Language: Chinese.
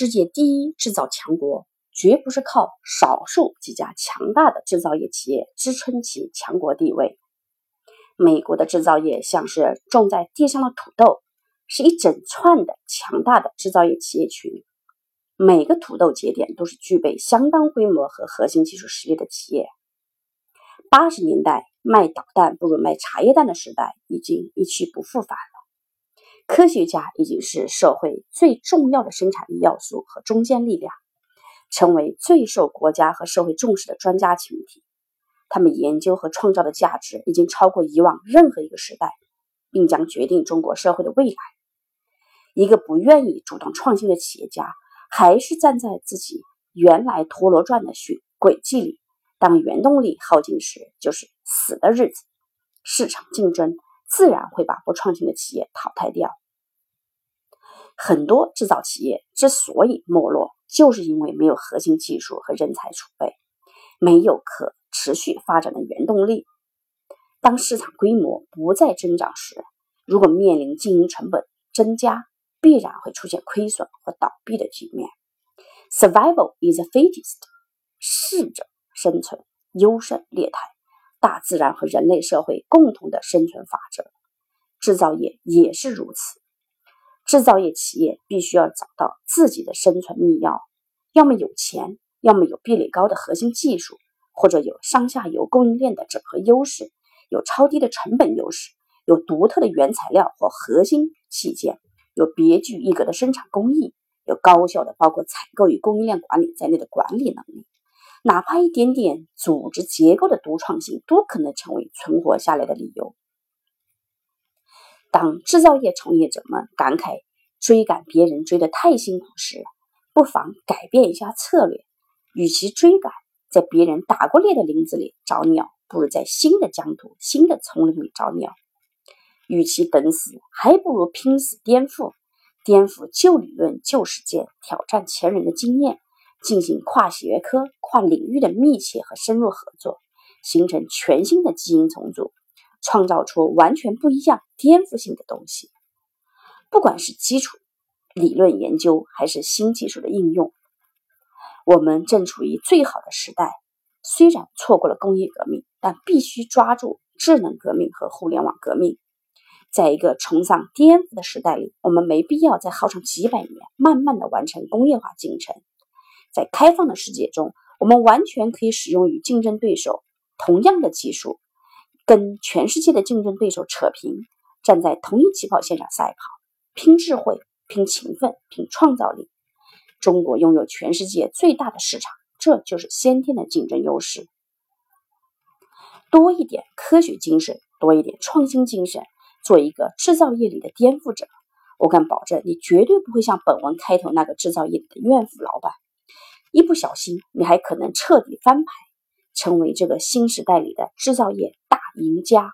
世界第一制造强国，绝不是靠少数几家强大的制造业企业支撑其强国地位。美国的制造业像是种在地上的土豆，是一整串的强大的制造业企业群。每个土豆节点都是具备相当规模和核心技术实力的企业。八十年代卖导弹不如卖茶叶蛋的时代已经一去不复返。科学家已经是社会最重要的生产力要素和中坚力量，成为最受国家和社会重视的专家群体。他们研究和创造的价值已经超过以往任何一个时代，并将决定中国社会的未来。一个不愿意主动创新的企业家。还是站在自己原来陀螺转的轨轨迹里，当原动力耗尽时，就是死的日子。市场竞争自然会把不创新的企业淘汰掉。很多制造企业之所以没落，就是因为没有核心技术和人才储备，没有可持续发展的原动力。当市场规模不再增长时，如果面临经营成本增加，必然会出现亏损和倒闭的局面。Survival is the fittest，适者生存，优胜劣汰，大自然和人类社会共同的生存法则。制造业也是如此。制造业企业必须要找到自己的生存密钥，要么有钱，要么有壁垒高的核心技术，或者有上下游供应链的整合优势，有超低的成本优势，有独特的原材料或核心器件。有别具一格的生产工艺，有高效的包括采购与供应链管理在内的管理能力，哪怕一点点组织结构的独创性，都可能成为存活下来的理由。当制造业从业者们感慨追赶别人追得太辛苦时，不妨改变一下策略，与其追赶在别人打过猎的林子里找鸟，不如在新的疆土、新的丛林里找鸟。与其等死，还不如拼死颠覆，颠覆旧理论、旧实践，挑战前人的经验，进行跨学科、跨领域的密切和深入合作，形成全新的基因重组，创造出完全不一样、颠覆性的东西。不管是基础理论研究，还是新技术的应用，我们正处于最好的时代。虽然错过了工业革命，但必须抓住智能革命和互联网革命。在一个崇尚颠覆的时代里，我们没必要再耗上几百年，慢慢的完成工业化进程。在开放的世界中，我们完全可以使用与竞争对手同样的技术，跟全世界的竞争对手扯平，站在同一起跑线上赛跑，拼智慧，拼勤奋，拼创造力。中国拥有全世界最大的市场，这就是先天的竞争优势。多一点科学精神，多一点创新精神。做一个制造业里的颠覆者，我敢保证，你绝对不会像本文开头那个制造业里的怨妇老板。一不小心，你还可能彻底翻牌，成为这个新时代里的制造业大赢家。